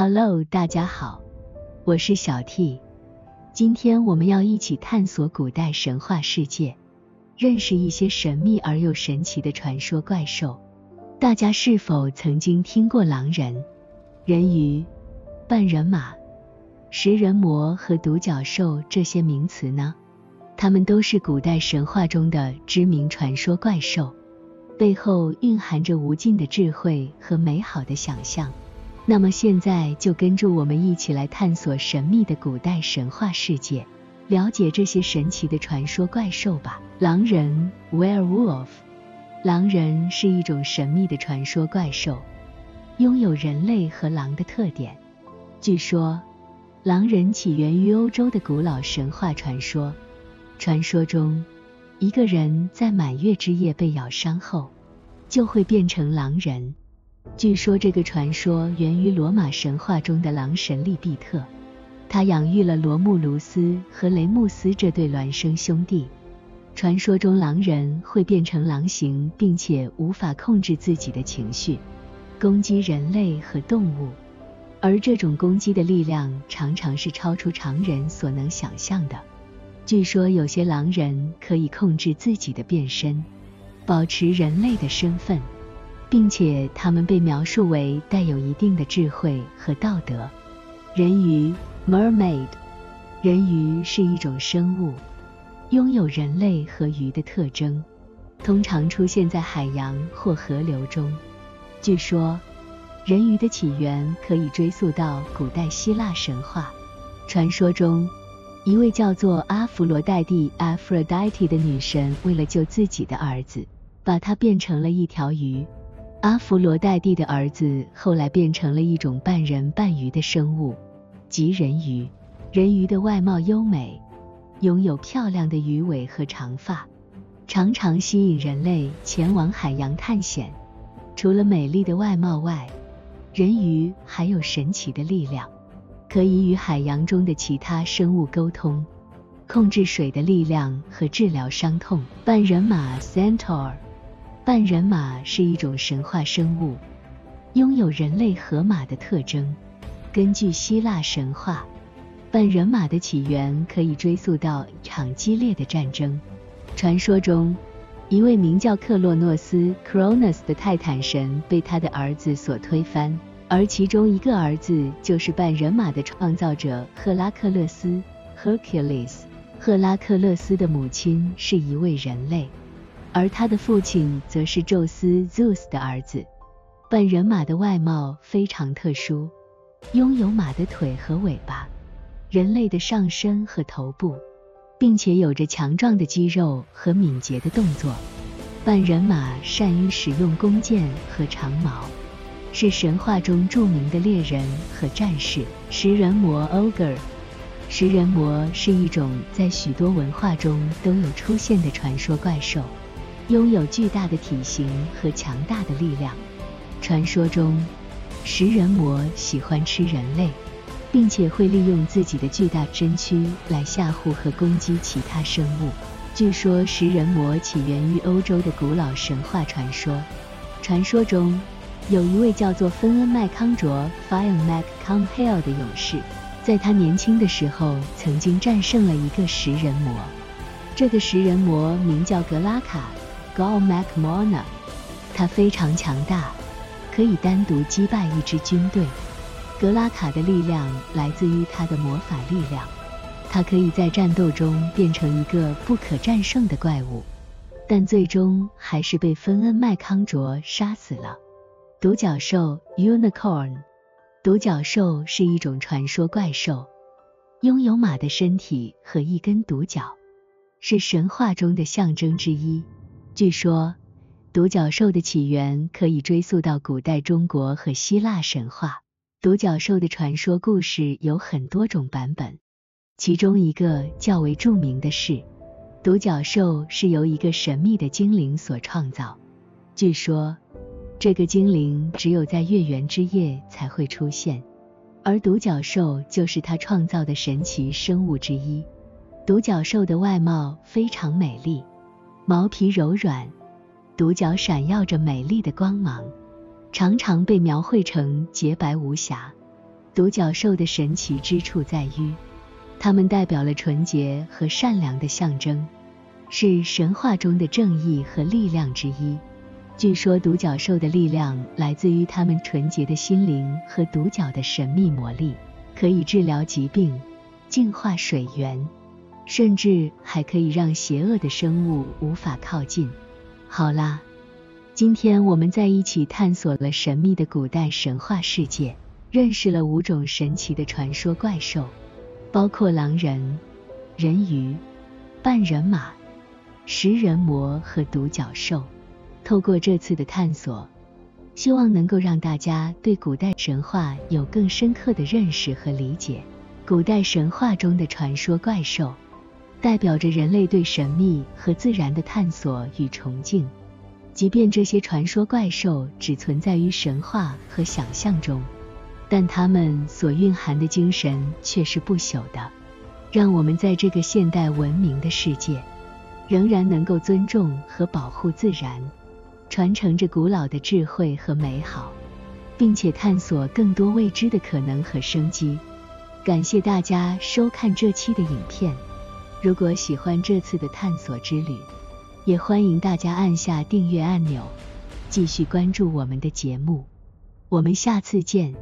Hello，大家好，我是小 T。今天我们要一起探索古代神话世界，认识一些神秘而又神奇的传说怪兽。大家是否曾经听过狼人、人鱼、半人马、食人魔和独角兽这些名词呢？它们都是古代神话中的知名传说怪兽，背后蕴含着无尽的智慧和美好的想象。那么现在就跟着我们一起来探索神秘的古代神话世界，了解这些神奇的传说怪兽吧。狼人 （Werewolf），狼人是一种神秘的传说怪兽，拥有人类和狼的特点。据说，狼人起源于欧洲的古老神话传说。传说中，一个人在满月之夜被咬伤后，就会变成狼人。据说这个传说源于罗马神话中的狼神利比特，他养育了罗慕卢斯和雷穆斯这对孪生兄弟。传说中狼人会变成狼形，并且无法控制自己的情绪，攻击人类和动物，而这种攻击的力量常常是超出常人所能想象的。据说有些狼人可以控制自己的变身，保持人类的身份。并且他们被描述为带有一定的智慧和道德。人鱼 （Mermaid），人鱼是一种生物，拥有人类和鱼的特征，通常出现在海洋或河流中。据说，人鱼的起源可以追溯到古代希腊神话。传说中，一位叫做阿弗罗代蒂 （Aphrodite） 的女神，为了救自己的儿子，把它变成了一条鱼。阿弗罗代蒂的儿子后来变成了一种半人半鱼的生物，即人鱼。人鱼的外貌优美，拥有漂亮的鱼尾和长发，常常吸引人类前往海洋探险。除了美丽的外貌外，人鱼还有神奇的力量，可以与海洋中的其他生物沟通，控制水的力量和治疗伤痛。半人马 Centaur。半人马是一种神话生物，拥有人类和马的特征。根据希腊神话，半人马的起源可以追溯到一场激烈的战争。传说中，一位名叫克洛诺斯 （Cronus） 的泰坦神被他的儿子所推翻，而其中一个儿子就是半人马的创造者赫拉克勒斯 （Hercules）。赫拉克勒斯的母亲是一位人类。而他的父亲则是宙斯 （Zeus） 的儿子。半人马的外貌非常特殊，拥有马的腿和尾巴，人类的上身和头部，并且有着强壮的肌肉和敏捷的动作。半人马善于使用弓箭和长矛，是神话中著名的猎人和战士。食人魔 （Ogre） 食人魔是一种在许多文化中都有出现的传说怪兽。拥有巨大的体型和强大的力量。传说中，食人魔喜欢吃人类，并且会利用自己的巨大身躯来吓唬和攻击其他生物。据说，食人魔起源于欧洲的古老神话传说。传说中，有一位叫做芬恩麦康卓 （Fion Mac Com Hale） 的勇士，在他年轻的时候曾经战胜了一个食人魔。这个食人魔名叫格拉卡。Gal Macmona，他非常强大，可以单独击败一支军队。格拉卡的力量来自于他的魔法力量，他可以在战斗中变成一个不可战胜的怪物，但最终还是被芬恩麦康卓杀死了。独角兽 Unicorn，独角兽是一种传说怪兽，拥有马的身体和一根独角，是神话中的象征之一。据说，独角兽的起源可以追溯到古代中国和希腊神话。独角兽的传说故事有很多种版本，其中一个较为著名的是，独角兽是由一个神秘的精灵所创造。据说，这个精灵只有在月圆之夜才会出现，而独角兽就是他创造的神奇生物之一。独角兽的外貌非常美丽。毛皮柔软，独角闪耀着美丽的光芒，常常被描绘成洁白无瑕。独角兽的神奇之处在于，它们代表了纯洁和善良的象征，是神话中的正义和力量之一。据说独角兽的力量来自于它们纯洁的心灵和独角的神秘魔力，可以治疗疾病、净化水源，甚至还可以让邪恶的生物无法靠近。好啦，今天我们在一起探索了神秘的古代神话世界，认识了五种神奇的传说怪兽，包括狼人、人鱼、半人马、食人魔和独角兽。透过这次的探索，希望能够让大家对古代神话有更深刻的认识和理解。古代神话中的传说怪兽，代表着人类对神秘和自然的探索与崇敬。即便这些传说怪兽只存在于神话和想象中，但它们所蕴含的精神却是不朽的，让我们在这个现代文明的世界，仍然能够尊重和保护自然。传承着古老的智慧和美好，并且探索更多未知的可能和生机。感谢大家收看这期的影片。如果喜欢这次的探索之旅，也欢迎大家按下订阅按钮，继续关注我们的节目。我们下次见。